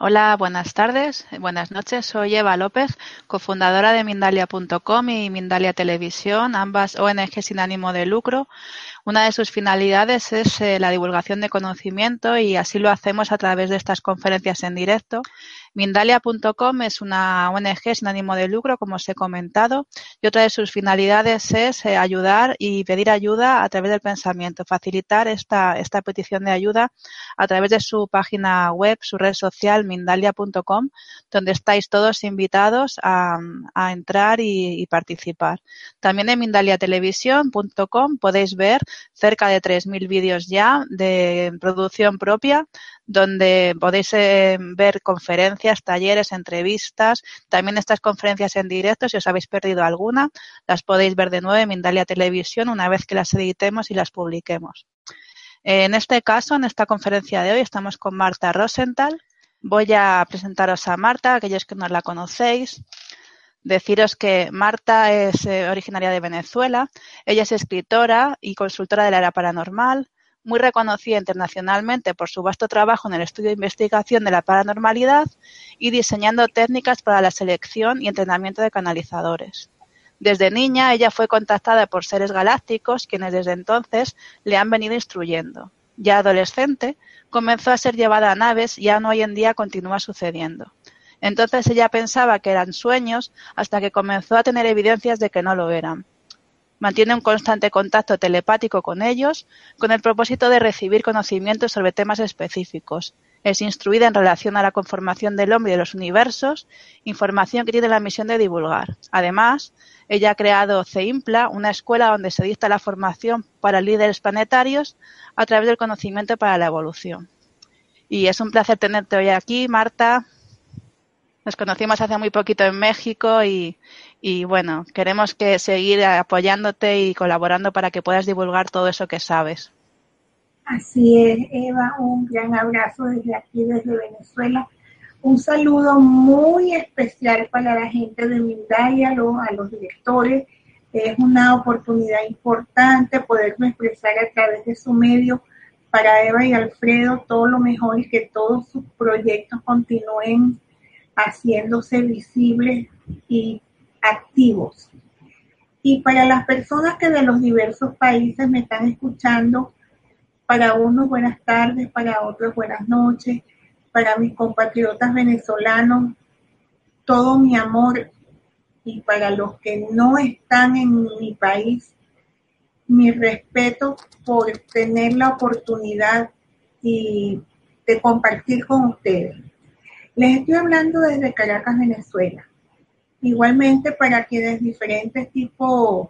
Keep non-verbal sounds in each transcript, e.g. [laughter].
Hola, buenas tardes, buenas noches. Soy Eva López, cofundadora de Mindalia.com y Mindalia Televisión, ambas ONG sin ánimo de lucro. Una de sus finalidades es eh, la divulgación de conocimiento y así lo hacemos a través de estas conferencias en directo. Mindalia.com es una ONG sin ánimo de lucro, como os he comentado, y otra de sus finalidades es eh, ayudar y pedir ayuda a través del pensamiento, facilitar esta, esta petición de ayuda a través de su página web, su red social, Mindalia.com, donde estáis todos invitados a, entrar y, y, participar. También en mindaliatelevisión.com podéis ver cerca de 3.000 vídeos ya de producción propia donde podéis eh, ver conferencias, talleres, entrevistas, también estas conferencias en directo, si os habéis perdido alguna, las podéis ver de nuevo en Mindalia Televisión una vez que las editemos y las publiquemos. En este caso, en esta conferencia de hoy, estamos con Marta Rosenthal. Voy a presentaros a Marta, aquellos que no la conocéis. Deciros que Marta es eh, originaria de Venezuela. Ella es escritora y consultora de la era paranormal, muy reconocida internacionalmente por su vasto trabajo en el estudio de investigación de la paranormalidad y diseñando técnicas para la selección y entrenamiento de canalizadores. Desde niña ella fue contactada por seres galácticos quienes desde entonces le han venido instruyendo. Ya adolescente, comenzó a ser llevada a naves y aún hoy en día continúa sucediendo. Entonces ella pensaba que eran sueños hasta que comenzó a tener evidencias de que no lo eran. Mantiene un constante contacto telepático con ellos con el propósito de recibir conocimientos sobre temas específicos. Es instruida en relación a la conformación del hombre y de los universos, información que tiene la misión de divulgar. Además, ella ha creado CEIMPLA, una escuela donde se dicta la formación para líderes planetarios a través del conocimiento para la evolución. Y es un placer tenerte hoy aquí, Marta. Nos conocimos hace muy poquito en México y, bueno, queremos que seguir apoyándote y colaborando para que puedas divulgar todo eso que sabes. Así es, Eva, un gran abrazo desde aquí, desde Venezuela. Un saludo muy especial para la gente de Mindalia, a los directores. Es una oportunidad importante poderme expresar a través de su medio para Eva y Alfredo todo lo mejor y que todos sus proyectos continúen haciéndose visibles y activos. Y para las personas que de los diversos países me están escuchando, para unos buenas tardes, para otros buenas noches, para mis compatriotas venezolanos, todo mi amor y para los que no están en mi país, mi respeto por tener la oportunidad y de compartir con ustedes. Les estoy hablando desde Caracas, Venezuela. Igualmente para quienes diferentes tipos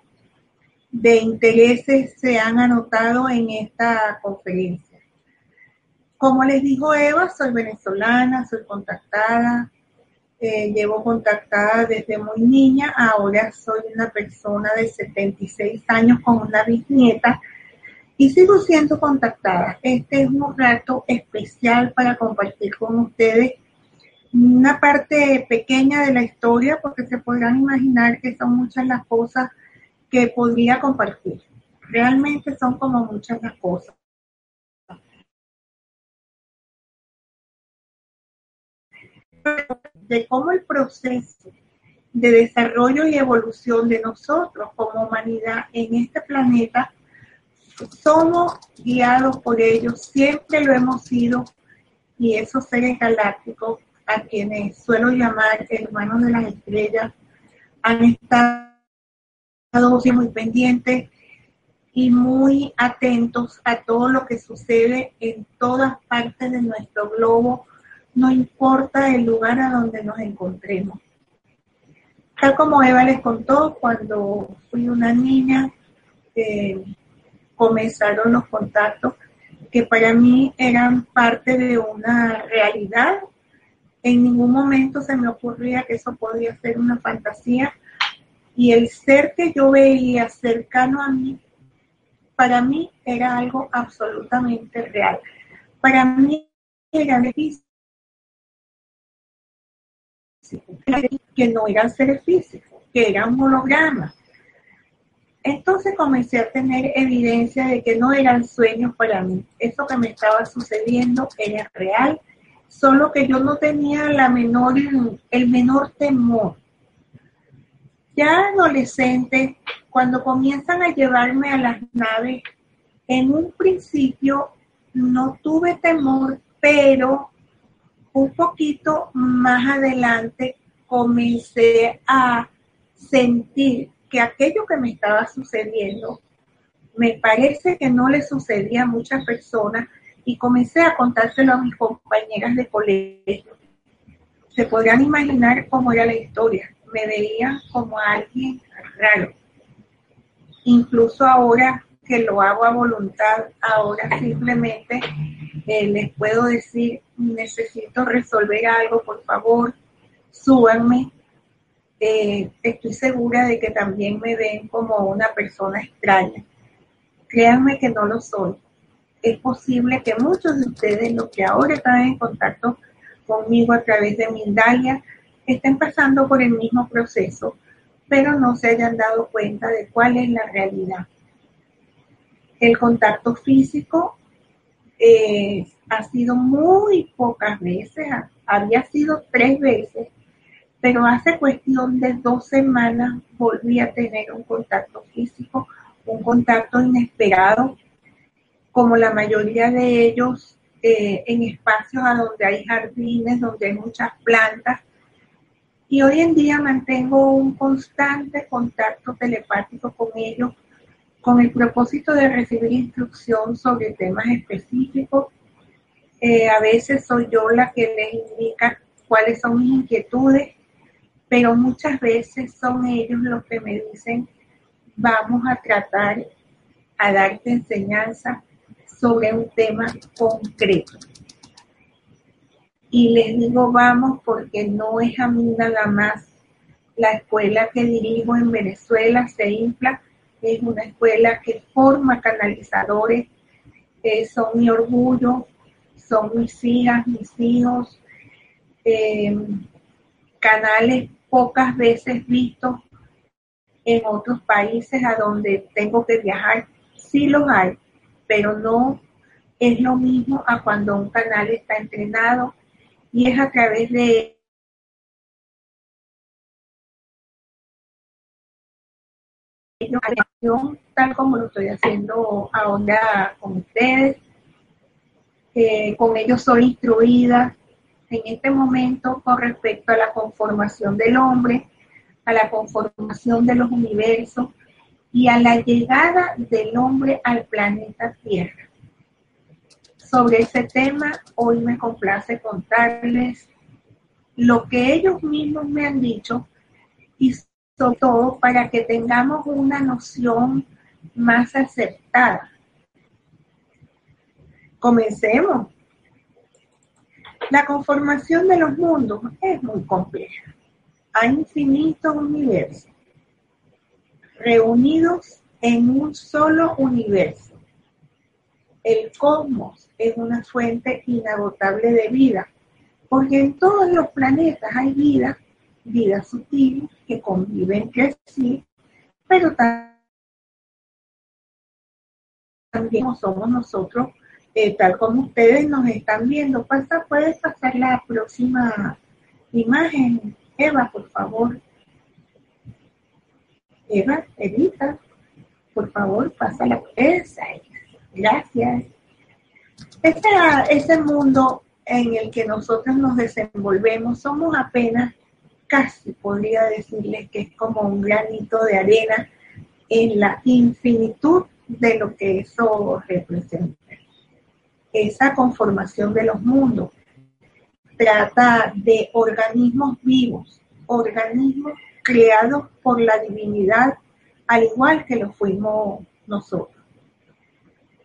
de intereses se han anotado en esta conferencia. Como les dijo Eva, soy venezolana, soy contactada, eh, llevo contactada desde muy niña, ahora soy una persona de 76 años con una bisnieta y sigo siendo contactada. Este es un rato especial para compartir con ustedes una parte pequeña de la historia porque se podrán imaginar que son muchas las cosas que podría compartir. Realmente son como muchas las cosas. De cómo el proceso de desarrollo y evolución de nosotros como humanidad en este planeta somos guiados por ellos, siempre lo hemos sido y esos seres galácticos a quienes suelo llamar hermanos de las estrellas, han estado muy pendientes y muy atentos a todo lo que sucede en todas partes de nuestro globo, no importa el lugar a donde nos encontremos. Tal como Eva les contó, cuando fui una niña, eh, comenzaron los contactos que para mí eran parte de una realidad. En ningún momento se me ocurría que eso podía ser una fantasía. Y el ser que yo veía cercano a mí, para mí era algo absolutamente real. Para mí era difícil que no eran seres físicos, que eran hologramas. Entonces comencé a tener evidencia de que no eran sueños para mí. Eso que me estaba sucediendo era real, solo que yo no tenía la menor, el menor temor. Ya adolescente, cuando comienzan a llevarme a las naves, en un principio no tuve temor, pero un poquito más adelante comencé a sentir que aquello que me estaba sucediendo me parece que no le sucedía a muchas personas y comencé a contárselo a mis compañeras de colegio. Se podrían imaginar cómo era la historia. Me veía como alguien raro. Incluso ahora que lo hago a voluntad, ahora simplemente eh, les puedo decir, necesito resolver algo, por favor, súbanme. Eh, estoy segura de que también me ven como una persona extraña. Créanme que no lo soy. Es posible que muchos de ustedes, los que ahora están en contacto conmigo a través de Mindalia, estén pasando por el mismo proceso, pero no se hayan dado cuenta de cuál es la realidad. El contacto físico eh, ha sido muy pocas veces, había sido tres veces, pero hace cuestión de dos semanas volví a tener un contacto físico, un contacto inesperado, como la mayoría de ellos eh, en espacios a donde hay jardines, donde hay muchas plantas. Y hoy en día mantengo un constante contacto telepático con ellos con el propósito de recibir instrucción sobre temas específicos. Eh, a veces soy yo la que les indica cuáles son mis inquietudes, pero muchas veces son ellos los que me dicen, vamos a tratar a darte enseñanza sobre un tema concreto. Y les digo vamos porque no es a mí nada más. La escuela que dirijo en Venezuela se infla es una escuela que forma canalizadores, eh, son mi orgullo, son mis hijas, mis hijos, eh, canales pocas veces vistos en otros países a donde tengo que viajar. Sí los hay, pero no es lo mismo a cuando un canal está entrenado y es a través de tal como lo estoy haciendo ahora con ustedes. Con ellos soy instruida en este momento con respecto a la conformación del hombre, a la conformación de los universos y a la llegada del hombre al planeta Tierra. Sobre ese tema, hoy me complace contarles lo que ellos mismos me han dicho y sobre todo para que tengamos una noción más acertada. Comencemos. La conformación de los mundos es muy compleja. Hay infinitos universos reunidos en un solo universo. El cosmos es una fuente inagotable de vida, porque en todos los planetas hay vida vida sutil que conviven entre sí, pero también somos nosotros, eh, tal como ustedes nos están viendo. Pasa, puedes pasar la próxima imagen, Eva, por favor. Eva, Evita, por favor, pasa la esa. Gracias. Este, ese mundo en el que nosotros nos desenvolvemos somos apenas casi podría decirles que es como un granito de arena en la infinitud de lo que eso representa. Esa conformación de los mundos trata de organismos vivos, organismos creados por la divinidad, al igual que lo fuimos nosotros.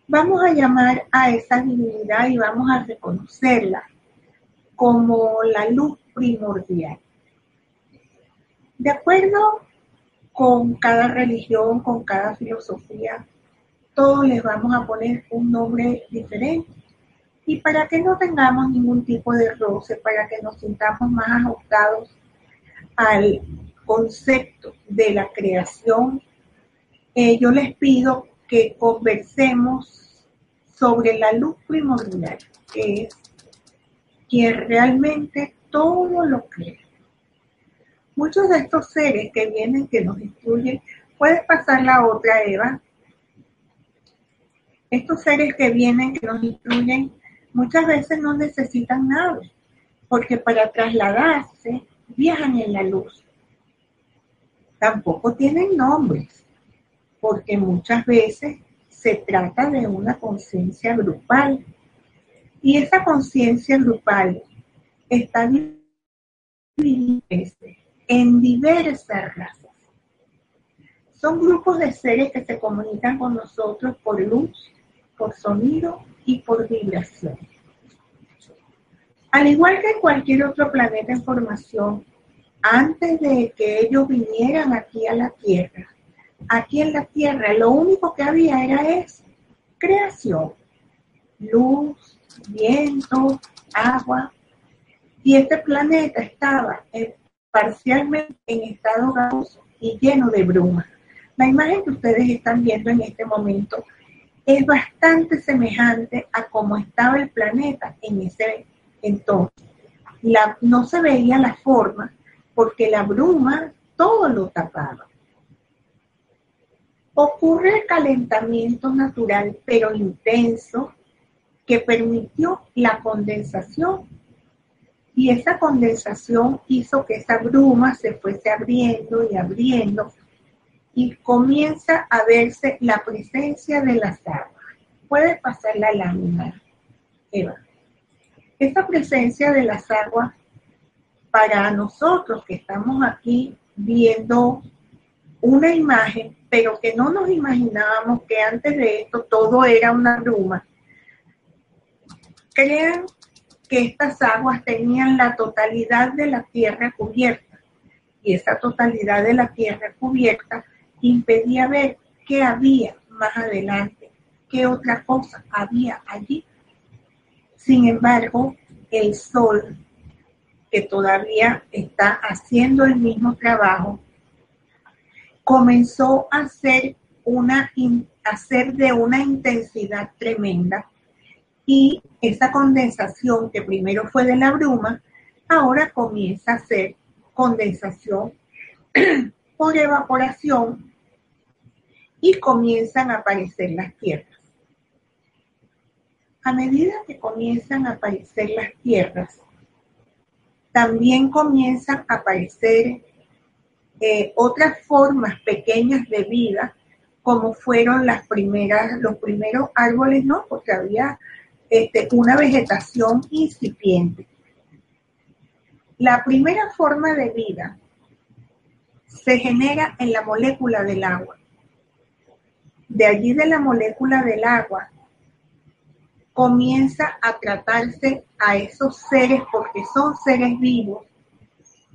Vamos a llamar a esa divinidad y vamos a reconocerla como la luz primordial. De acuerdo con cada religión, con cada filosofía, todos les vamos a poner un nombre diferente. Y para que no tengamos ningún tipo de roce, para que nos sintamos más ajustados al concepto de la creación, eh, yo les pido que conversemos sobre la luz primordial, que es quien realmente todo lo crea. Muchos de estos seres que vienen, que nos instruyen, puedes pasar la otra, Eva. Estos seres que vienen, que nos instruyen, muchas veces no necesitan nada, porque para trasladarse viajan en la luz. Tampoco tienen nombres, porque muchas veces se trata de una conciencia grupal. Y esa conciencia grupal está dividida en diversas razas. Son grupos de seres que se comunican con nosotros por luz, por sonido y por vibración. Al igual que cualquier otro planeta en formación, antes de que ellos vinieran aquí a la Tierra, aquí en la Tierra lo único que había era creación, luz, viento, agua, y este planeta estaba parcialmente en estado gasoso y lleno de bruma. La imagen que ustedes están viendo en este momento es bastante semejante a cómo estaba el planeta en ese entonces. La, no se veía la forma porque la bruma todo lo tapaba. Ocurre el calentamiento natural pero intenso que permitió la condensación y esa condensación hizo que esa bruma se fuese abriendo y abriendo y comienza a verse la presencia de las aguas. Puede pasar la lámina, Eva. Esa presencia de las aguas para nosotros que estamos aquí viendo una imagen, pero que no nos imaginábamos que antes de esto todo era una bruma. Crean que estas aguas tenían la totalidad de la tierra cubierta y esa totalidad de la tierra cubierta impedía ver qué había más adelante, qué otra cosa había allí. Sin embargo, el sol, que todavía está haciendo el mismo trabajo, comenzó a ser, una, a ser de una intensidad tremenda y esa condensación que primero fue de la bruma, ahora comienza a ser condensación [clears throat] por evaporación y comienzan a aparecer las tierras. A medida que comienzan a aparecer las tierras, también comienzan a aparecer eh, otras formas pequeñas de vida, como fueron las primeras, los primeros árboles, ¿no? Porque había este, una vegetación incipiente. La primera forma de vida se genera en la molécula del agua. De allí de la molécula del agua comienza a tratarse a esos seres, porque son seres vivos,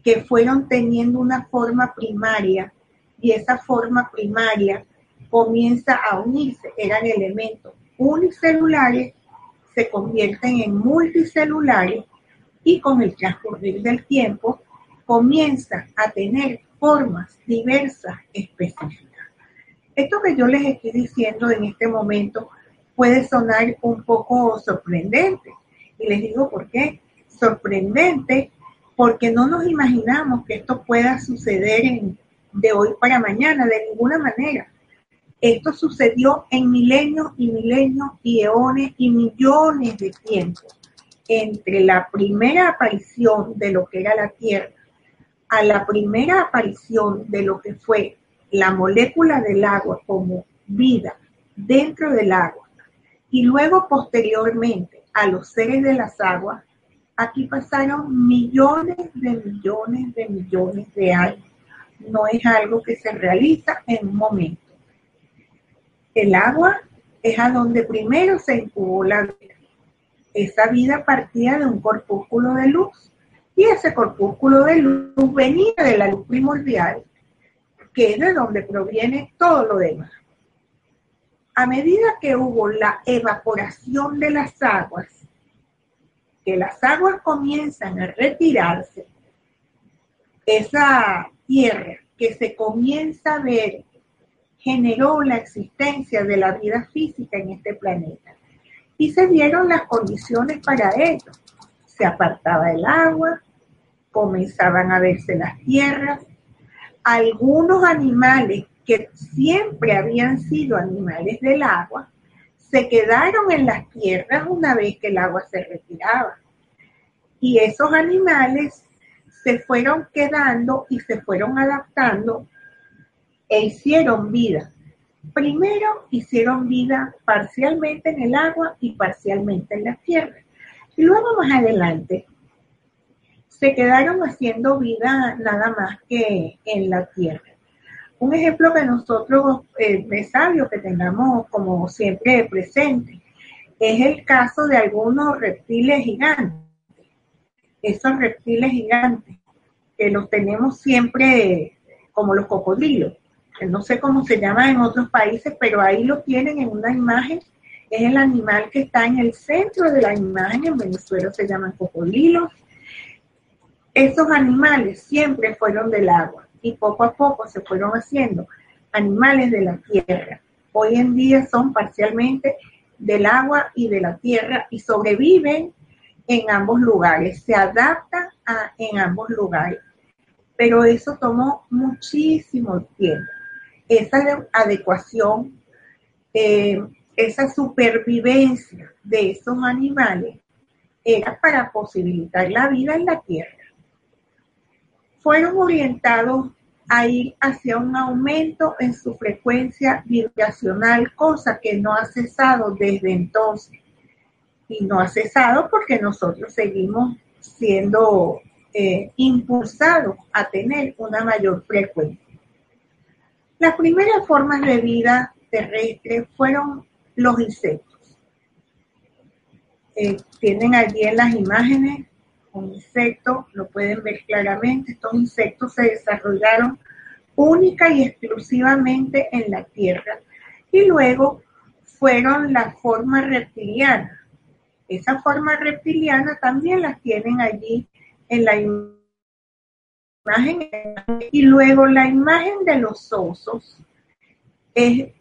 que fueron teniendo una forma primaria y esa forma primaria comienza a unirse, eran elementos unicelulares se convierten en multicelulares y con el transcurrir del tiempo comienzan a tener formas diversas específicas. Esto que yo les estoy diciendo en este momento puede sonar un poco sorprendente. Y les digo por qué. Sorprendente porque no nos imaginamos que esto pueda suceder de hoy para mañana, de ninguna manera. Esto sucedió en milenios y milenios y eones y millones de tiempos entre la primera aparición de lo que era la Tierra a la primera aparición de lo que fue la molécula del agua como vida dentro del agua y luego posteriormente a los seres de las aguas, aquí pasaron millones de millones de millones de años. No es algo que se realiza en un momento. El agua es a donde primero se incubó la vida. Esa vida partía de un corpúsculo de luz y ese corpúsculo de luz venía de la luz primordial, que es de donde proviene todo lo demás. A medida que hubo la evaporación de las aguas, que las aguas comienzan a retirarse, esa tierra que se comienza a ver generó la existencia de la vida física en este planeta. Y se dieron las condiciones para ello. Se apartaba el agua, comenzaban a verse las tierras, algunos animales que siempre habían sido animales del agua, se quedaron en las tierras una vez que el agua se retiraba. Y esos animales se fueron quedando y se fueron adaptando e hicieron vida. Primero hicieron vida parcialmente en el agua y parcialmente en la tierra. Y luego más adelante se quedaron haciendo vida nada más que en la tierra. Un ejemplo que nosotros, eh, que tengamos como siempre presente, es el caso de algunos reptiles gigantes. Esos reptiles gigantes que los tenemos siempre como los cocodrilos. No sé cómo se llama en otros países, pero ahí lo tienen en una imagen. Es el animal que está en el centro de la imagen. En Venezuela se llaman cocodrilos esos animales siempre fueron del agua y poco a poco se fueron haciendo animales de la tierra. Hoy en día son parcialmente del agua y de la tierra y sobreviven en ambos lugares, se adaptan a, en ambos lugares. Pero eso tomó muchísimo tiempo. Esa adecuación, eh, esa supervivencia de esos animales era para posibilitar la vida en la tierra fueron orientados a ir hacia un aumento en su frecuencia vibracional, cosa que no ha cesado desde entonces. Y no ha cesado porque nosotros seguimos siendo eh, impulsados a tener una mayor frecuencia. Las primeras formas de vida terrestre fueron los insectos. Eh, tienen allí en las imágenes un insecto, lo pueden ver claramente, estos insectos se desarrollaron única y exclusivamente en la Tierra y luego fueron la forma reptiliana. Esa forma reptiliana también las tienen allí en la imagen y luego la imagen de los osos es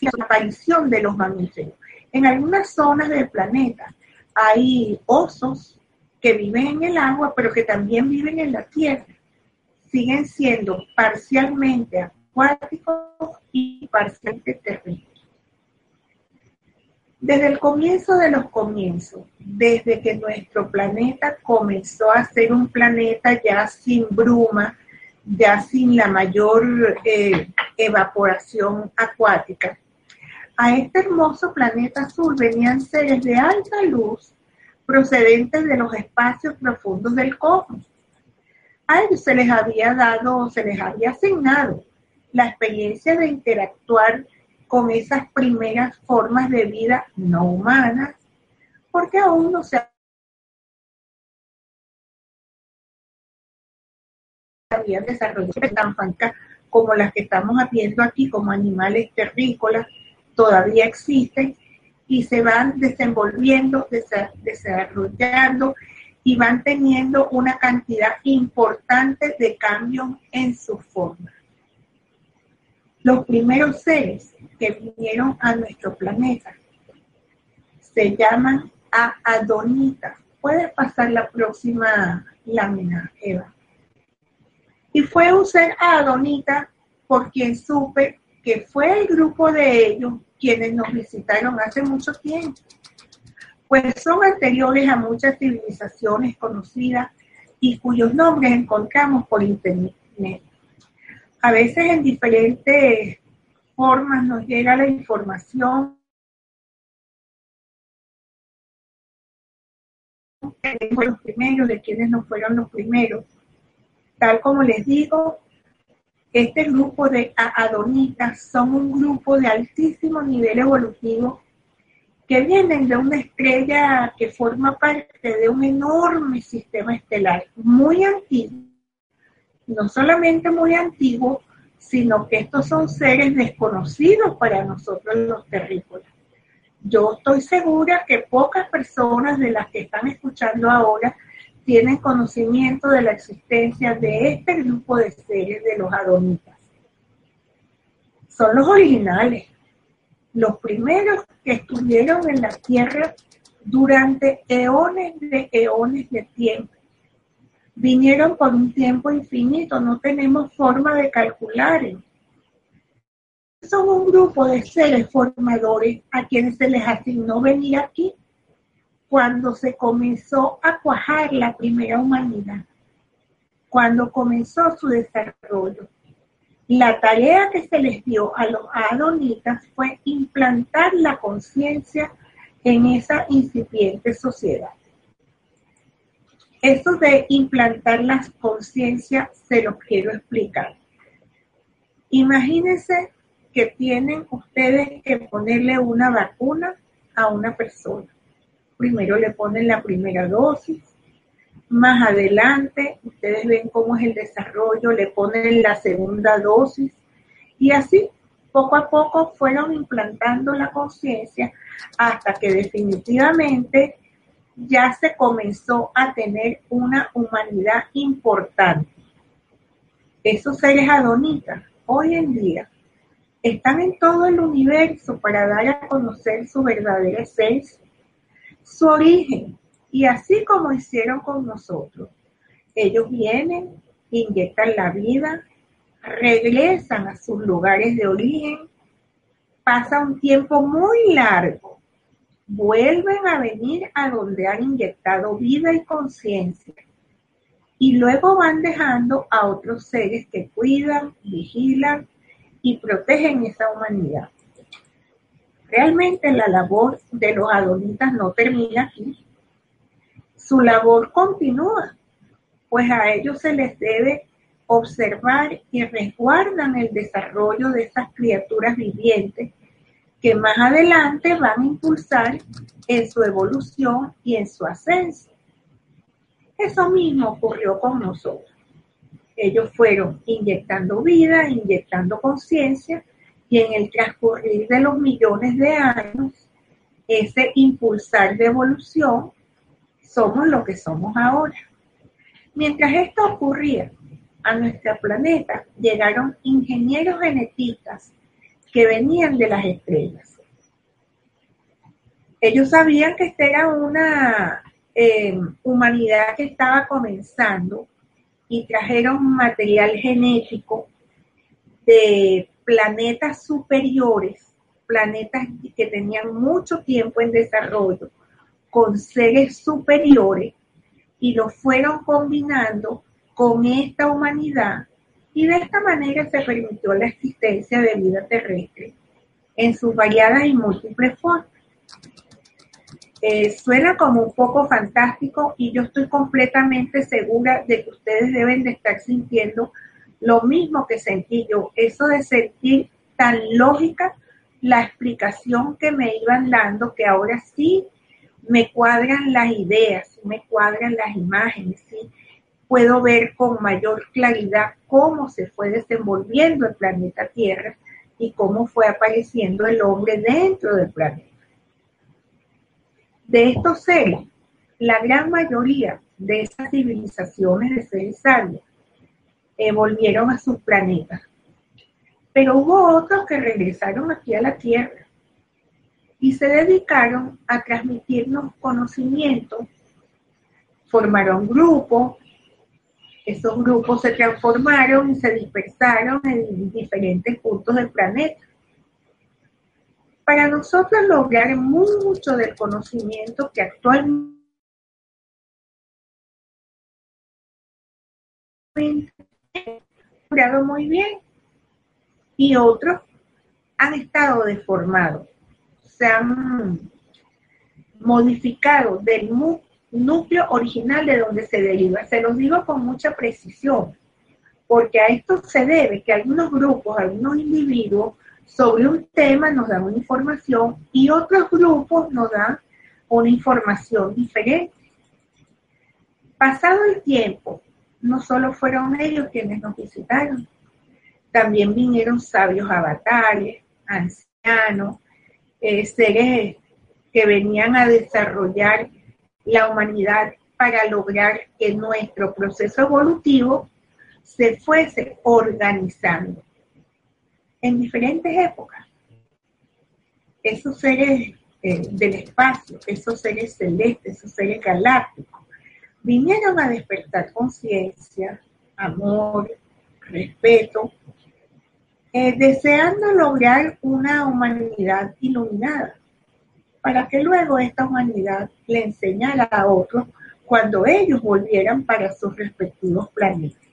la aparición de los mamíferos. En algunas zonas del planeta hay osos que viven en el agua, pero que también viven en la tierra. Siguen siendo parcialmente acuáticos y parcialmente terrestres. Desde el comienzo de los comienzos, desde que nuestro planeta comenzó a ser un planeta ya sin bruma, ya sin la mayor eh, evaporación acuática, a este hermoso planeta azul venían seres de alta luz procedentes de los espacios profundos del cosmos. A ellos se les había dado, se les había asignado la experiencia de interactuar con esas primeras formas de vida no humanas, porque aún no se habían desarrollado tan francas como las que estamos viendo aquí, como animales terrícolas, todavía existen y se van desenvolviendo, desarrollando y van teniendo una cantidad importante de cambios en su forma. Los primeros seres que vinieron a nuestro planeta se llaman a Adonita. Puedes pasar la próxima lámina, Eva. Y fue un ser Adonita por quien supe que fue el grupo de ellos quienes nos visitaron hace mucho tiempo, pues son anteriores a muchas civilizaciones conocidas y cuyos nombres encontramos por internet. A veces en diferentes formas nos llega la información de los primeros, de quienes no fueron los primeros. Tal como les digo, este grupo de adonitas son un grupo de altísimo nivel evolutivo que vienen de una estrella que forma parte de un enorme sistema estelar muy antiguo. No solamente muy antiguo, sino que estos son seres desconocidos para nosotros los terrícolas. Yo estoy segura que pocas personas de las que están escuchando ahora tienen conocimiento de la existencia de este grupo de seres de los adonitas. Son los originales, los primeros que estuvieron en la Tierra durante eones de eones de tiempo. Vinieron por un tiempo infinito, no tenemos forma de calcular. Son un grupo de seres formadores a quienes se les asignó venir aquí cuando se comenzó a cuajar la primera humanidad, cuando comenzó su desarrollo. La tarea que se les dio a los adonitas fue implantar la conciencia en esa incipiente sociedad. Eso de implantar la conciencia se lo quiero explicar. Imagínense que tienen ustedes que ponerle una vacuna a una persona. Primero le ponen la primera dosis, más adelante, ustedes ven cómo es el desarrollo, le ponen la segunda dosis y así poco a poco fueron implantando la conciencia hasta que definitivamente ya se comenzó a tener una humanidad importante. Esos seres adonitas hoy en día están en todo el universo para dar a conocer su verdadera esencia, su origen, y así como hicieron con nosotros, ellos vienen, inyectan la vida, regresan a sus lugares de origen, pasa un tiempo muy largo, vuelven a venir a donde han inyectado vida y conciencia y luego van dejando a otros seres que cuidan, vigilan y protegen esa humanidad. Realmente la labor de los adonitas no termina aquí su labor continúa, pues a ellos se les debe observar y resguardan el desarrollo de esas criaturas vivientes que más adelante van a impulsar en su evolución y en su ascenso. Eso mismo ocurrió con nosotros. Ellos fueron inyectando vida, inyectando conciencia y en el transcurrir de los millones de años, ese impulsar de evolución somos lo que somos ahora. Mientras esto ocurría, a nuestro planeta llegaron ingenieros genetistas que venían de las estrellas. Ellos sabían que esta era una eh, humanidad que estaba comenzando y trajeron material genético de planetas superiores, planetas que tenían mucho tiempo en desarrollo, con seres superiores y lo fueron combinando con esta humanidad y de esta manera se permitió la existencia de vida terrestre en sus variadas y múltiples formas. Eh, suena como un poco fantástico y yo estoy completamente segura de que ustedes deben de estar sintiendo lo mismo que sentí yo, eso de sentir tan lógica la explicación que me iban dando que ahora sí me cuadran las ideas, me cuadran las imágenes, ¿sí? puedo ver con mayor claridad cómo se fue desenvolviendo el planeta Tierra y cómo fue apareciendo el hombre dentro del planeta. De estos seres, la gran mayoría de esas civilizaciones de seres sabios eh, volvieron a sus planetas. Pero hubo otros que regresaron aquí a la Tierra y se dedicaron a transmitirnos conocimiento, formaron grupos, esos grupos se transformaron y se dispersaron en diferentes puntos del planeta. Para nosotros lograr mucho del conocimiento que actualmente curado muy bien y otros han estado deformados, se han modificado del núcleo original de donde se deriva. Se los digo con mucha precisión, porque a esto se debe que algunos grupos, algunos individuos sobre un tema nos dan una información y otros grupos nos dan una información diferente. Pasado el tiempo, no solo fueron ellos quienes nos visitaron, también vinieron sabios avatares, ancianos, eh, seres que venían a desarrollar la humanidad para lograr que nuestro proceso evolutivo se fuese organizando en diferentes épocas. Esos seres eh, del espacio, esos seres celestes, esos seres galácticos, vinieron a despertar conciencia, amor, respeto, eh, deseando lograr una humanidad iluminada, para que luego esta humanidad le enseñara a otros cuando ellos volvieran para sus respectivos planetas.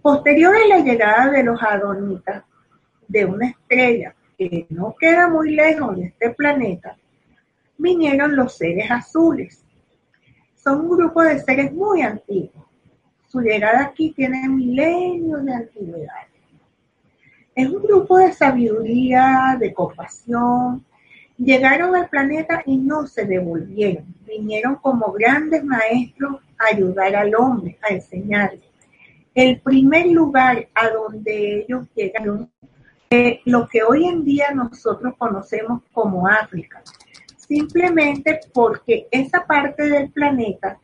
Posterior a la llegada de los adonitas de una estrella que no queda muy lejos de este planeta, vinieron los seres azules. Son un grupo de seres muy antiguos. Su llegada aquí tiene milenios de antigüedad. Es un grupo de sabiduría, de compasión. Llegaron al planeta y no se devolvieron. Vinieron como grandes maestros a ayudar al hombre, a enseñarle. El primer lugar a donde ellos llegaron es lo que hoy en día nosotros conocemos como África. Simplemente porque esa parte del planeta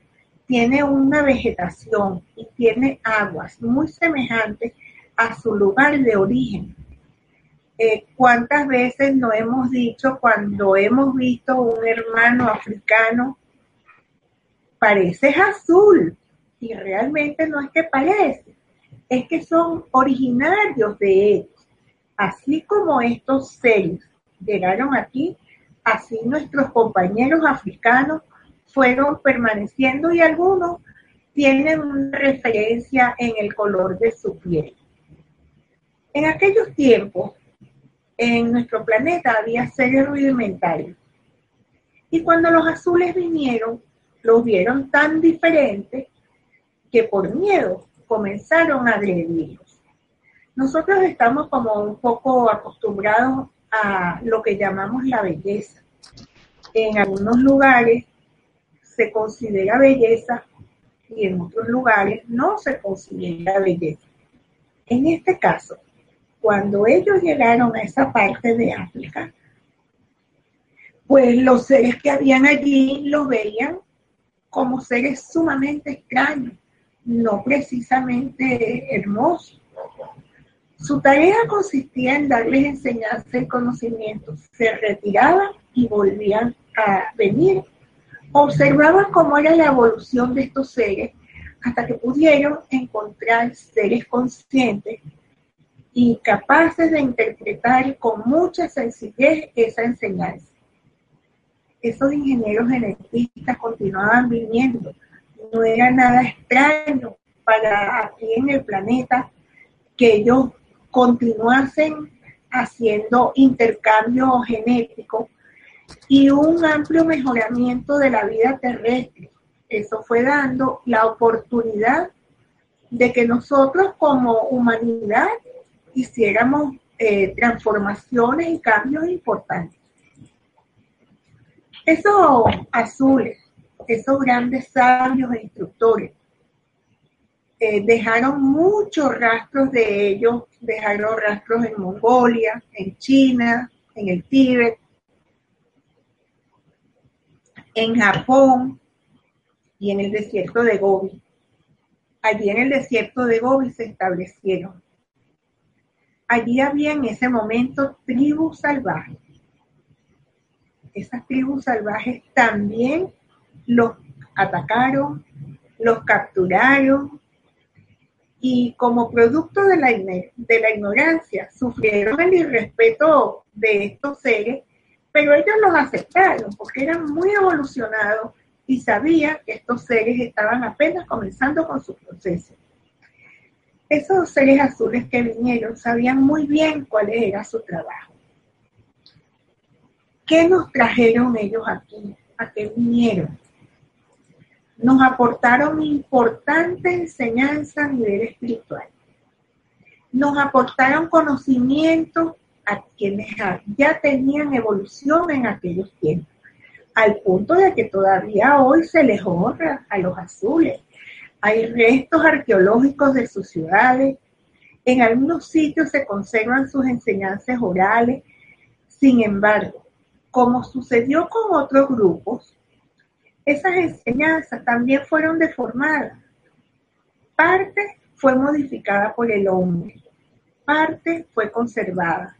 tiene una vegetación y tiene aguas muy semejantes a su lugar de origen. Eh, ¿Cuántas veces no hemos dicho cuando hemos visto un hermano africano, parece azul? Y realmente no es que parece, es que son originarios de ellos. Así como estos seres llegaron aquí, así nuestros compañeros africanos fueron permaneciendo y algunos tienen una referencia en el color de su piel. En aquellos tiempos, en nuestro planeta había seres rudimentarios. Y cuando los azules vinieron, los vieron tan diferentes que por miedo comenzaron a agredirlos. Nosotros estamos como un poco acostumbrados a lo que llamamos la belleza. En algunos lugares se considera belleza y en otros lugares no se considera belleza. En este caso, cuando ellos llegaron a esa parte de África, pues los seres que habían allí los veían como seres sumamente extraños, no precisamente hermosos. Su tarea consistía en darles enseñanza y conocimiento. Se retiraban y volvían a venir. Observaban cómo era la evolución de estos seres hasta que pudieron encontrar seres conscientes y capaces de interpretar con mucha sencillez esa enseñanza. Esos ingenieros genetistas continuaban viniendo. No era nada extraño para aquí en el planeta que ellos continuasen haciendo intercambio genético y un amplio mejoramiento de la vida terrestre. Eso fue dando la oportunidad de que nosotros como humanidad hiciéramos eh, transformaciones y cambios importantes. Esos azules, esos grandes sabios e instructores, eh, dejaron muchos rastros de ellos, dejaron rastros en Mongolia, en China, en el Tíbet, en Japón y en el desierto de Gobi. Allí en el desierto de Gobi se establecieron allí había en ese momento tribus salvajes. Esas tribus salvajes también los atacaron, los capturaron y como producto de la, ignorancia sufrieron el irrespeto de estos seres, pero ellos los aceptaron porque eran muy evolucionados y sabían que estos seres estaban apenas comenzando con su proceso. Esos seres azules que vinieron sabían muy bien cuál era su trabajo. ¿Qué nos trajeron ellos aquí? ¿A qué vinieron? Nos aportaron importante enseñanza a nivel espiritual. Nos aportaron conocimiento a quienes ya tenían evolución en aquellos tiempos, al punto de que todavía hoy se les honra a los azules. Hay restos arqueológicos de sus ciudades, en algunos sitios se conservan sus enseñanzas orales, sin embargo, como sucedió con otros grupos, esas enseñanzas también fueron deformadas. Parte fue modificada por el hombre, parte fue conservada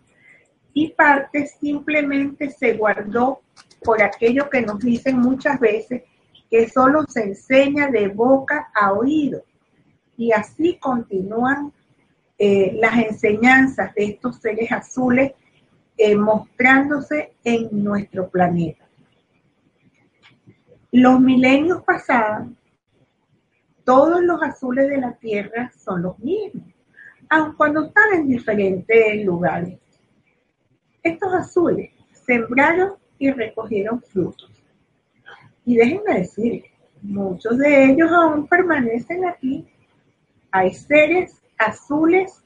y parte simplemente se guardó por aquello que nos dicen muchas veces que solo se enseña de boca a oído. Y así continúan eh, las enseñanzas de estos seres azules eh, mostrándose en nuestro planeta. Los milenios pasados, todos los azules de la Tierra son los mismos, aun cuando están en diferentes lugares. Estos azules sembraron y recogieron frutos. Y déjenme decir, muchos de ellos aún permanecen aquí. Hay seres azules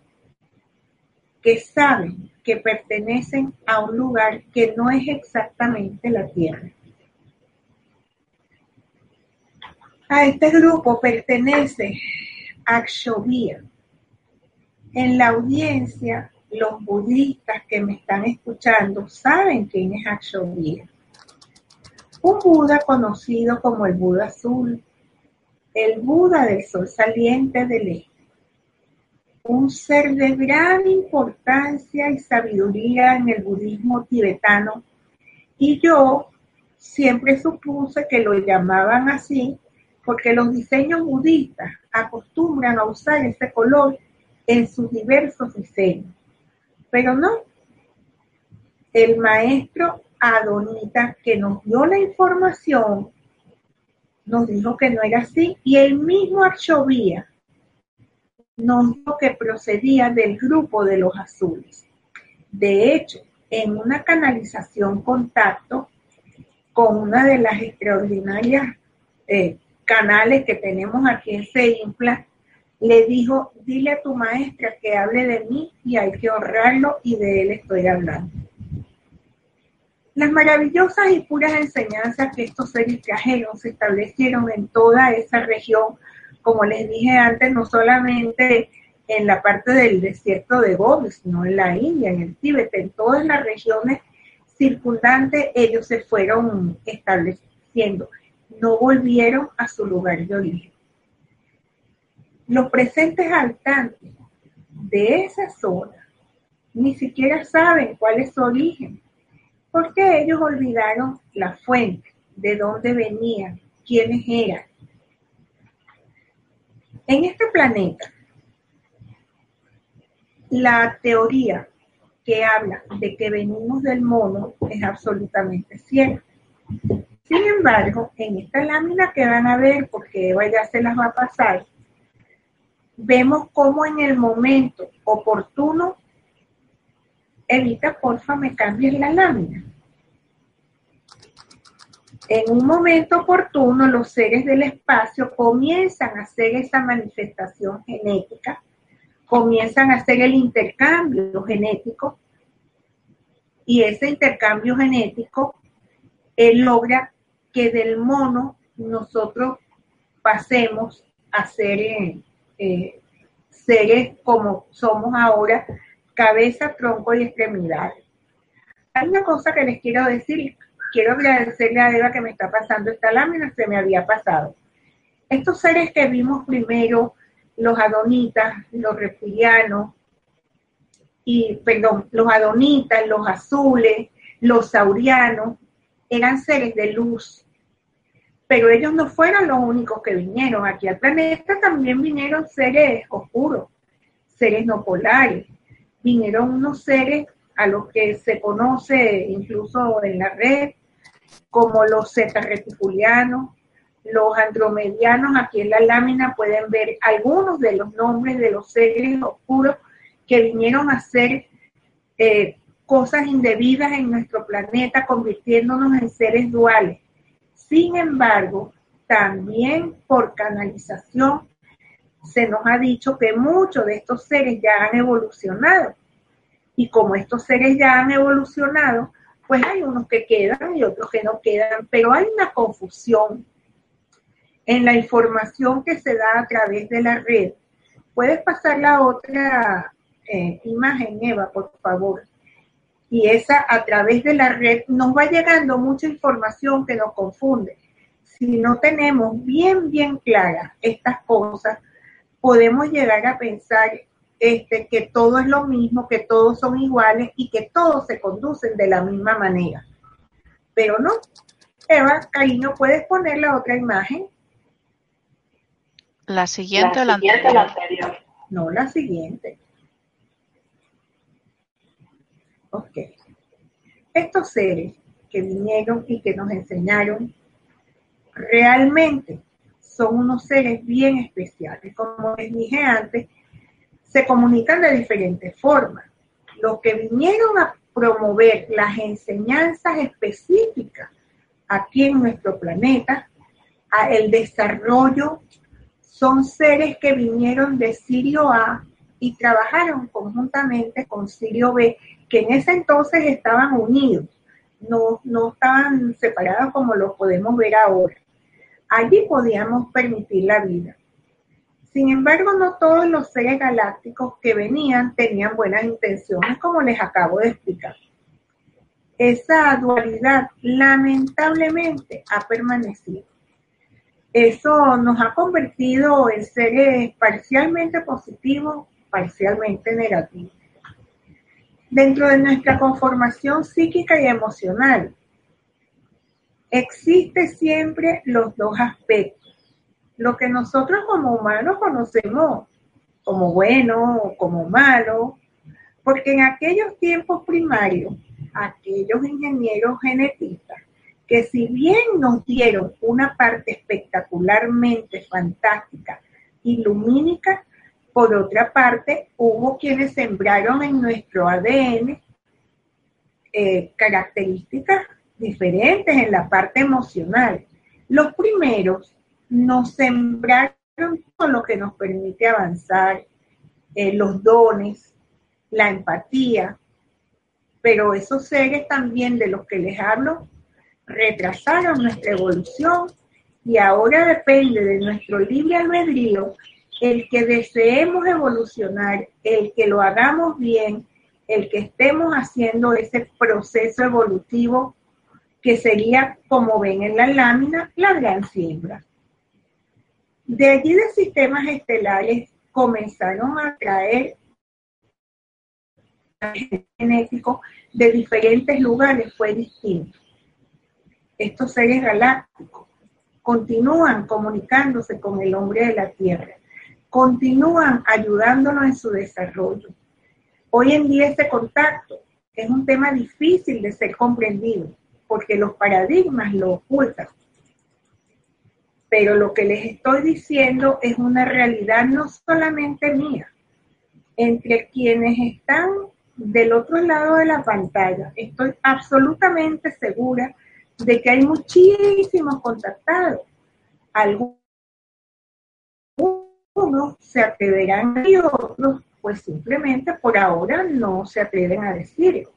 que saben que pertenecen a un lugar que no es exactamente la Tierra. A este grupo pertenece Akshovia. En la audiencia, los budistas que me están escuchando saben quién es Akshovia. Un Buda conocido como el Buda Azul, el Buda del Sol Saliente del Este. Un ser de gran importancia y sabiduría en el budismo tibetano. Y yo siempre supuse que lo llamaban así porque los diseños budistas acostumbran a usar ese color en sus diversos diseños. Pero no, el maestro Adonita que nos dio la información nos dijo que no era así y el mismo Archovía nos dijo que procedía del grupo de los azules. De hecho, en una canalización contacto con una de las extraordinarias eh, canales que tenemos aquí en Seimpla, le dijo, dile a tu maestra que hable de mí y hay que honrarlo y de él estoy hablando. Las maravillosas y puras enseñanzas que estos seres trajeron se establecieron en toda esa región, como les dije antes, no solamente en la parte del desierto de Gobi, sino en la India, en el Tíbet, en todas las regiones circundantes, ellos se fueron estableciendo no volvieron a su lugar de origen. Los presentes habitantes de esa zona ni siquiera saben cuál es su origen, porque ellos olvidaron la fuente, de dónde venían, quiénes eran. En este planeta, la teoría que habla de que venimos del mono es absolutamente cierta. Sin embargo, en esta lámina que van a ver, porque Eva ya se las va a pasar, vemos cómo en el momento oportuno, Evita, porfa, me cambies la lámina. En un momento oportuno, los seres del espacio comienzan a hacer esa manifestación genética, comienzan a hacer el intercambio genético, y ese intercambio genético él logra que del mono nosotros pasemos a ser eh, eh, seres como somos ahora, cabeza, tronco y extremidades. Hay una cosa que les quiero decir, quiero agradecerle a Eva que me está pasando esta lámina, se me había pasado. Estos seres que vimos primero, los adonitas, los reptilianos, y perdón, los adonitas, los azules, los saurianos, eran seres de luz, pero ellos no fueron los únicos que vinieron. Aquí al planeta también vinieron seres oscuros, seres no polares. Vinieron unos seres a los que se conoce incluso en la red como los zeta reticulianos, Los andromedianos, aquí en la lámina pueden ver algunos de los nombres de los seres oscuros que vinieron a hacer eh, cosas indebidas en nuestro planeta, convirtiéndonos en seres duales. Sin embargo, también por canalización se nos ha dicho que muchos de estos seres ya han evolucionado. Y como estos seres ya han evolucionado, pues hay unos que quedan y otros que no quedan, pero hay una confusión en la información que se da a través de la red. Puedes pasar la otra eh, imagen, Eva, por favor. Y esa a través de la red nos va llegando mucha información que nos confunde. Si no tenemos bien, bien claras estas cosas, podemos llegar a pensar este, que todo es lo mismo, que todos son iguales y que todos se conducen de la misma manera. Pero no. Eva, cariño, ¿puedes poner la otra imagen? La siguiente, o la anterior. No, la siguiente. Ok. Estos seres que vinieron y que nos enseñaron realmente son unos seres bien especiales. Como les dije antes, se comunican de diferentes formas. Los que vinieron a promover las enseñanzas específicas aquí en nuestro planeta, el desarrollo, son seres que vinieron de Sirio A y trabajaron conjuntamente con Sirio B que en ese entonces estaban unidos, no, no estaban separados como lo podemos ver ahora. Allí podíamos permitir la vida. Sin embargo, no todos los seres galácticos que venían tenían buenas intenciones, como les acabo de explicar. Esa dualidad lamentablemente ha permanecido. Eso nos ha convertido en seres parcialmente positivos, parcialmente negativos dentro de nuestra conformación psíquica y emocional. Existe siempre los dos aspectos. Lo que nosotros como humanos conocemos como bueno o como malo, porque en aquellos tiempos primarios, aquellos ingenieros genetistas, que si bien nos dieron una parte espectacularmente fantástica y por otra parte, hubo quienes sembraron en nuestro ADN eh, características diferentes en la parte emocional. Los primeros nos sembraron todo lo que nos permite avanzar, eh, los dones, la empatía, pero esos seres también de los que les hablo retrasaron nuestra evolución y ahora depende de nuestro libre albedrío el que deseemos evolucionar, el que lo hagamos bien, el que estemos haciendo ese proceso evolutivo que sería, como ven en la lámina, la gran siembra. De allí de sistemas estelares comenzaron a traer genéticos de diferentes lugares, fue distinto. Estos seres galácticos continúan comunicándose con el hombre de la Tierra continúan ayudándonos en su desarrollo. Hoy en día este contacto es un tema difícil de ser comprendido porque los paradigmas lo ocultan. Pero lo que les estoy diciendo es una realidad no solamente mía, entre quienes están del otro lado de la pantalla. Estoy absolutamente segura de que hay muchísimos contactados. Se atreverán y otros pues simplemente por ahora no se atreven a decirlo.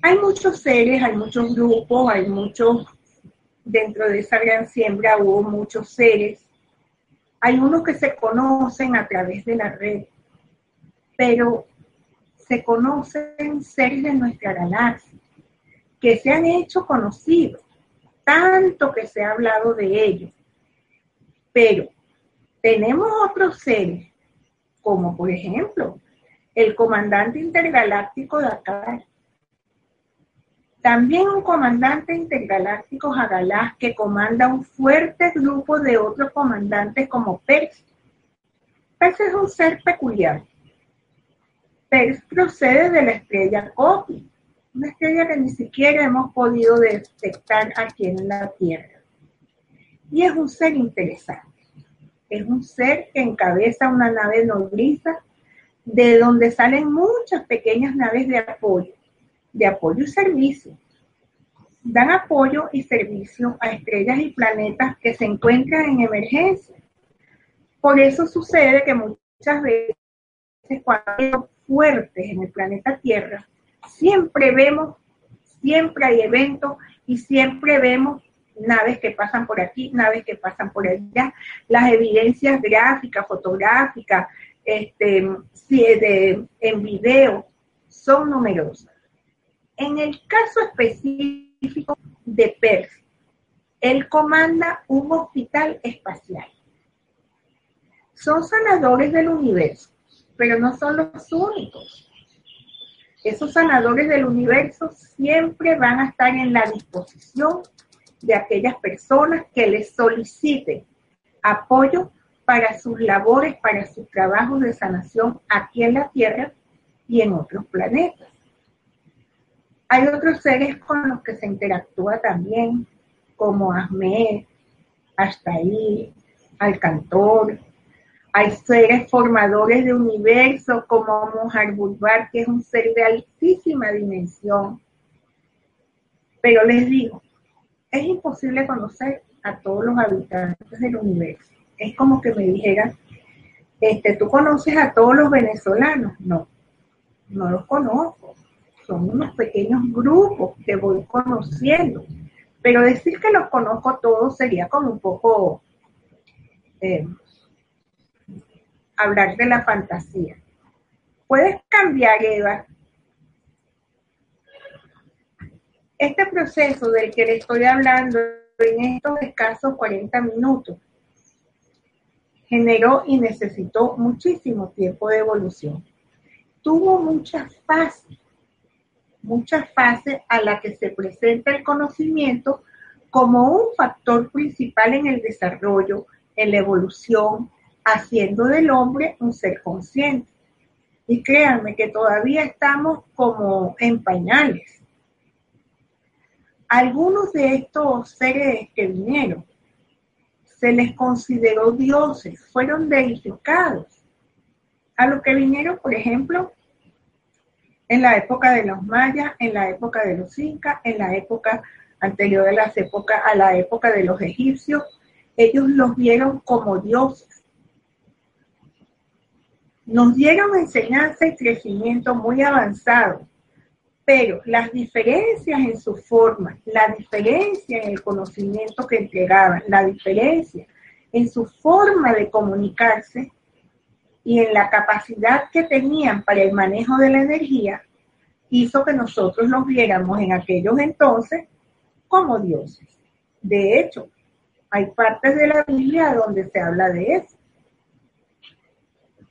Hay muchos seres, hay muchos grupos, hay muchos, dentro de esa gran siembra hubo muchos seres. Hay unos que se conocen a través de la red, pero se conocen seres de nuestra galaxia, que se han hecho conocidos, tanto que se ha hablado de ellos. Pero tenemos otros seres, como por ejemplo el comandante intergaláctico acá. También un comandante intergaláctico Jagalás que comanda un fuerte grupo de otros comandantes como Pers. Pers es un ser peculiar. Pers procede de la estrella Copi, una estrella que ni siquiera hemos podido detectar aquí en la Tierra. Y es un ser interesante. Es un ser que encabeza una nave nodriza de donde salen muchas pequeñas naves de apoyo, de apoyo y servicio. Dan apoyo y servicio a estrellas y planetas que se encuentran en emergencia. Por eso sucede que muchas veces cuando fuertes en el planeta Tierra, siempre vemos, siempre hay eventos y siempre vemos naves que pasan por aquí, naves que pasan por allá, las evidencias gráficas, fotográficas, este, en video, son numerosas. En el caso específico de Percy, él comanda un hospital espacial. Son sanadores del universo, pero no son los únicos. Esos sanadores del universo siempre van a estar en la disposición de aquellas personas que les soliciten apoyo para sus labores, para sus trabajos de sanación aquí en la Tierra y en otros planetas. Hay otros seres con los que se interactúa también, como Ahmed, Ashtaí, Alcantor. Hay seres formadores de universo como Mojar Bulbar, que es un ser de altísima dimensión. Pero les digo, es imposible conocer a todos los habitantes del universo. Es como que me dijeran, este, ¿tú conoces a todos los venezolanos? No, no los conozco. Son unos pequeños grupos que voy conociendo. Pero decir que los conozco todos sería como un poco eh, hablar de la fantasía. Puedes cambiar, Eva, Este proceso del que le estoy hablando en estos escasos 40 minutos generó y necesitó muchísimo tiempo de evolución. Tuvo muchas fases, muchas fases a las que se presenta el conocimiento como un factor principal en el desarrollo, en la evolución, haciendo del hombre un ser consciente. Y créanme que todavía estamos como en pañales algunos de estos seres que vinieron se les consideró dioses, fueron deificados. A los que vinieron, por ejemplo, en la época de los mayas, en la época de los incas, en la época anterior a, las épocas, a la época de los egipcios, ellos los vieron como dioses. Nos dieron enseñanza y crecimiento muy avanzado pero las diferencias en su forma, la diferencia en el conocimiento que entregaban, la diferencia en su forma de comunicarse y en la capacidad que tenían para el manejo de la energía, hizo que nosotros los viéramos en aquellos entonces como dioses. De hecho, hay partes de la Biblia donde se habla de eso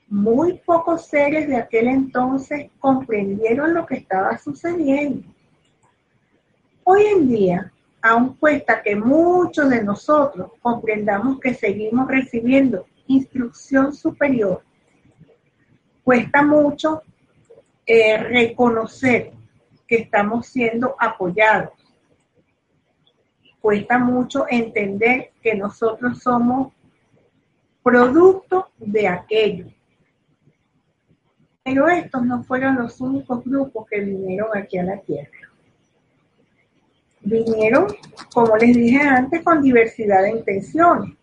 muy pocos seres de aquel entonces comprendieron lo que estaba sucediendo. Hoy en día, aún cuesta que muchos de nosotros comprendamos que seguimos recibiendo instrucción superior. Cuesta mucho eh, reconocer que estamos siendo apoyados. Cuesta mucho entender que nosotros somos producto de aquello pero estos no fueron los únicos grupos que vinieron aquí a la Tierra. Vinieron, como les dije antes, con diversidad de intenciones.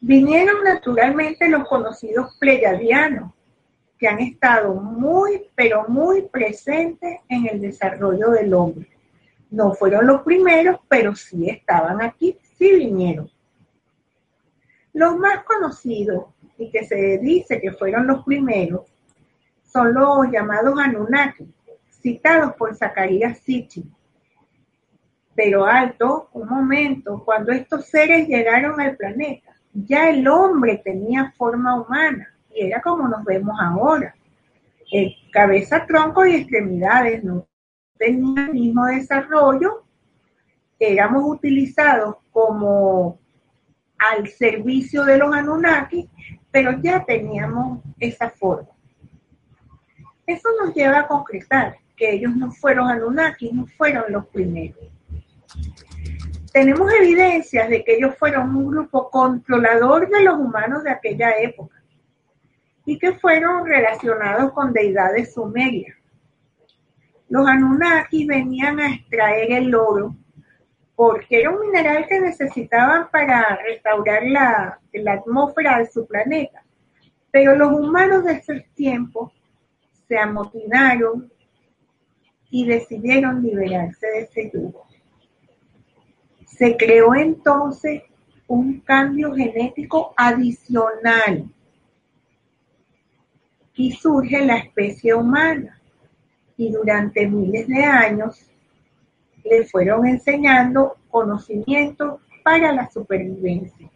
Vinieron naturalmente los conocidos pleyadianos, que han estado muy, pero muy presentes en el desarrollo del hombre. No fueron los primeros, pero sí estaban aquí, sí vinieron. Los más conocidos y que se dice que fueron los primeros son los llamados Anunnaki, citados por Zacarías Sitchin. Pero alto, un momento, cuando estos seres llegaron al planeta, ya el hombre tenía forma humana y era como nos vemos ahora. cabeza, tronco y extremidades no tenían el mismo desarrollo, éramos utilizados como al servicio de los Anunnaki, pero ya teníamos esa forma. Eso nos lleva a concretar que ellos no fueron Anunnaki, no fueron los primeros. tenemos evidencias de que ellos fueron un grupo controlador de los humanos de aquella época y que fueron relacionados con deidades sumerias. Los Anunnaki venían a extraer el oro porque era un mineral que necesitaban para restaurar la, la atmósfera de su planeta. Pero los humanos de ese tiempo se amotinaron y decidieron liberarse de ese yugo. Se creó entonces un cambio genético adicional y surge la especie humana. Y durante miles de años le fueron enseñando conocimientos para la supervivencia,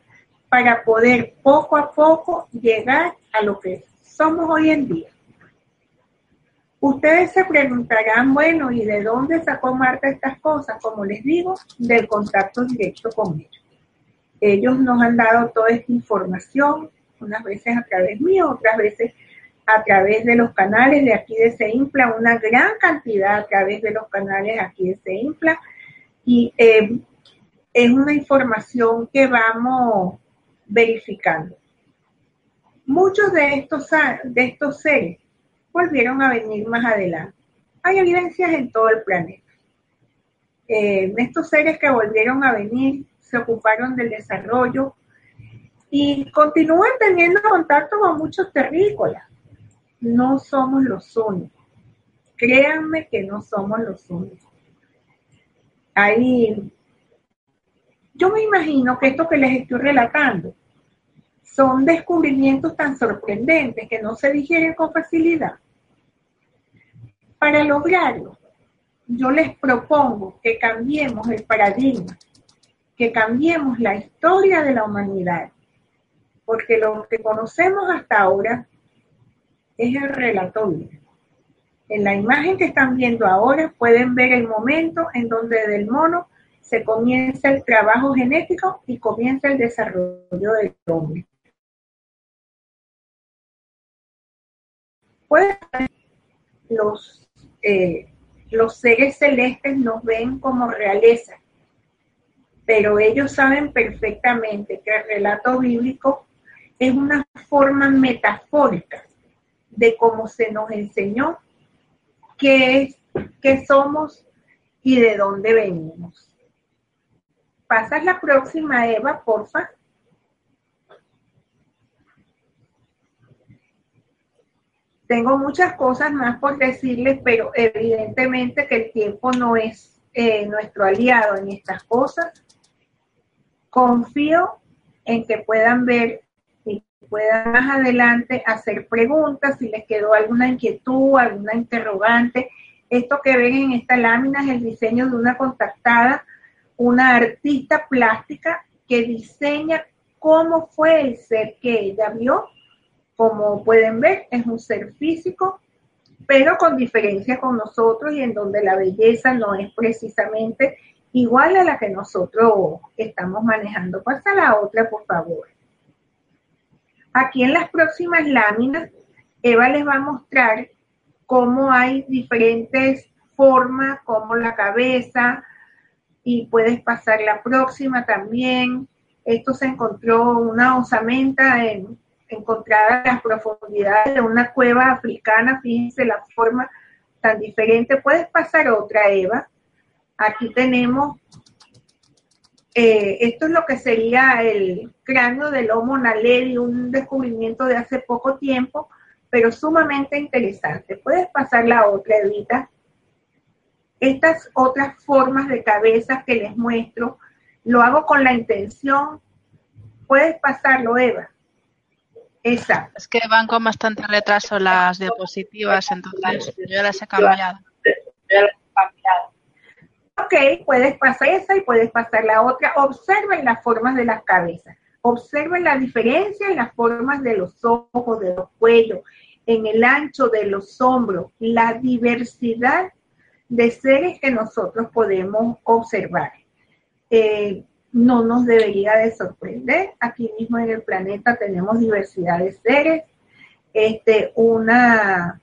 para poder poco a poco llegar a lo que somos hoy en día. Ustedes se preguntarán, bueno, ¿y de dónde sacó Marta estas cosas? Como les digo, del contacto directo con ellos. Ellos nos han dado toda esta información, unas veces a través mío, otras veces a través de los canales de aquí de Seimpla, una gran cantidad a través de los canales aquí de Seimpla. Y eh, es una información que vamos verificando. Muchos de estos, de estos seres volvieron a venir más adelante. Hay evidencias en todo el planeta. Eh, estos seres que volvieron a venir se ocuparon del desarrollo y continúan teniendo contacto con muchos terrícolas no somos los únicos. Créanme que no somos los únicos. Ahí, yo me imagino que esto que les estoy relatando son descubrimientos tan sorprendentes que no se digieren con facilidad. Para lograrlo, yo les propongo que cambiemos el paradigma, que cambiemos la historia de la humanidad, porque lo que conocemos hasta ahora es el relatorio. En la imagen que están viendo ahora pueden ver el momento en donde del mono se comienza el trabajo genético y comienza el desarrollo del hombre. Pueden los, eh, los seres celestes nos ven como realeza, pero ellos saben perfectamente que el relato bíblico es una forma metafórica de cómo se nos enseñó qué es, qué somos y de dónde venimos. Pasas la próxima, Eva, porfa. Tengo muchas cosas más por decirles, pero evidentemente que el tiempo no es eh, nuestro aliado en estas cosas. Confío en que puedan ver puedan más adelante hacer preguntas, si les quedó alguna inquietud, alguna interrogante. Esto que ven en esta lámina es el diseño de una contactada, una artista plástica que diseña cómo fue el ser que ella vio. Como pueden ver, es un ser físico, pero con diferencia con nosotros y en donde la belleza no es precisamente igual a la que nosotros estamos manejando. Pasa la otra, por favor. Aquí en las próximas láminas, Eva les va a mostrar cómo hay diferentes formas, como la cabeza, y puedes pasar la próxima también. Esto se encontró una osamenta en, encontrada en las profundidades de una cueva africana, fíjense la forma tan diferente. Puedes pasar otra, Eva. Aquí tenemos eh, esto es lo que sería el cráneo del Homo naledi, un descubrimiento de hace poco tiempo, pero sumamente interesante. Puedes pasar la otra, Evita. Estas otras formas de cabezas que les muestro, lo hago con la intención. Puedes pasarlo, Eva. Esa. Es que van con bastante retraso las diapositivas, entonces yo las he cambiado. Yo las he cambiado. Ok, puedes pasar esa y puedes pasar la otra. Observen las formas de las cabezas. Observen la diferencia en las formas de los ojos, de los cuellos, en el ancho de los hombros, la diversidad de seres que nosotros podemos observar. Eh, no nos debería de sorprender. Aquí mismo en el planeta tenemos diversidad de seres. Este, una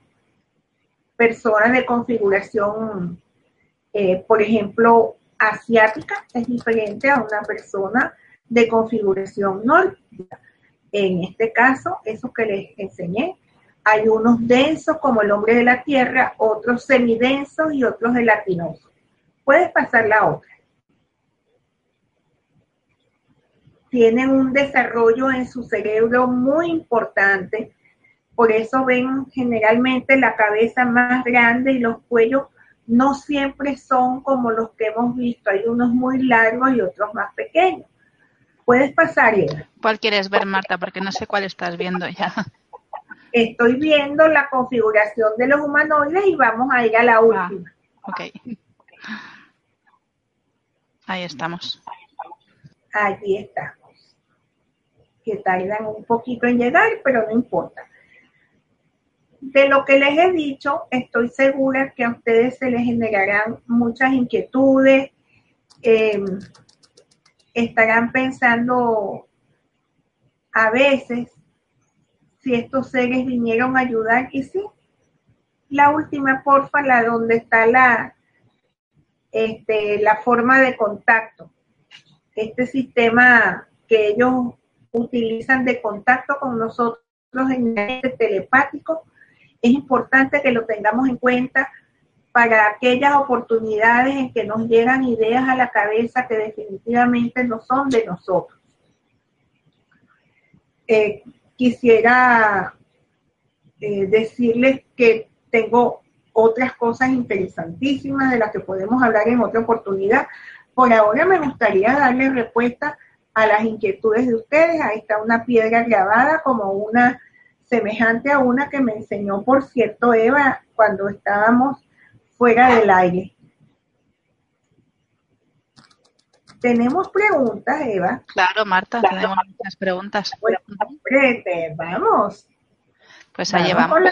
persona de configuración eh, por ejemplo, asiática es diferente a una persona de configuración nórdica. En este caso, eso que les enseñé, hay unos densos como el hombre de la tierra, otros semidensos y otros gelatinosos. Puedes pasar la otra. Tienen un desarrollo en su cerebro muy importante, por eso ven generalmente la cabeza más grande y los cuellos no siempre son como los que hemos visto. Hay unos muy largos y otros más pequeños. Puedes pasar, Eva. ¿Cuál quieres ver, Marta? Porque no sé cuál estás viendo ya. Estoy viendo la configuración de los humanoides y vamos a ir a la ah, última. ok. Ahí estamos. Allí estamos. Que tardan un poquito en llegar, pero no importa. De lo que les he dicho, estoy segura que a ustedes se les generarán muchas inquietudes. Em, estarán pensando a veces si estos seres vinieron a ayudar y sí. La última, porfa, la donde está la, este, la forma de contacto. Este sistema que ellos utilizan de contacto con nosotros en el telepático, es importante que lo tengamos en cuenta para aquellas oportunidades en que nos llegan ideas a la cabeza que definitivamente no son de nosotros. Eh, quisiera eh, decirles que tengo otras cosas interesantísimas de las que podemos hablar en otra oportunidad. Por ahora me gustaría darle respuesta a las inquietudes de ustedes. Ahí está una piedra grabada como una semejante a una que me enseñó, por cierto, Eva, cuando estábamos fuera del aire. Tenemos preguntas, Eva. Claro, Marta, tenemos muchas preguntas. vamos. Pues allá vamos.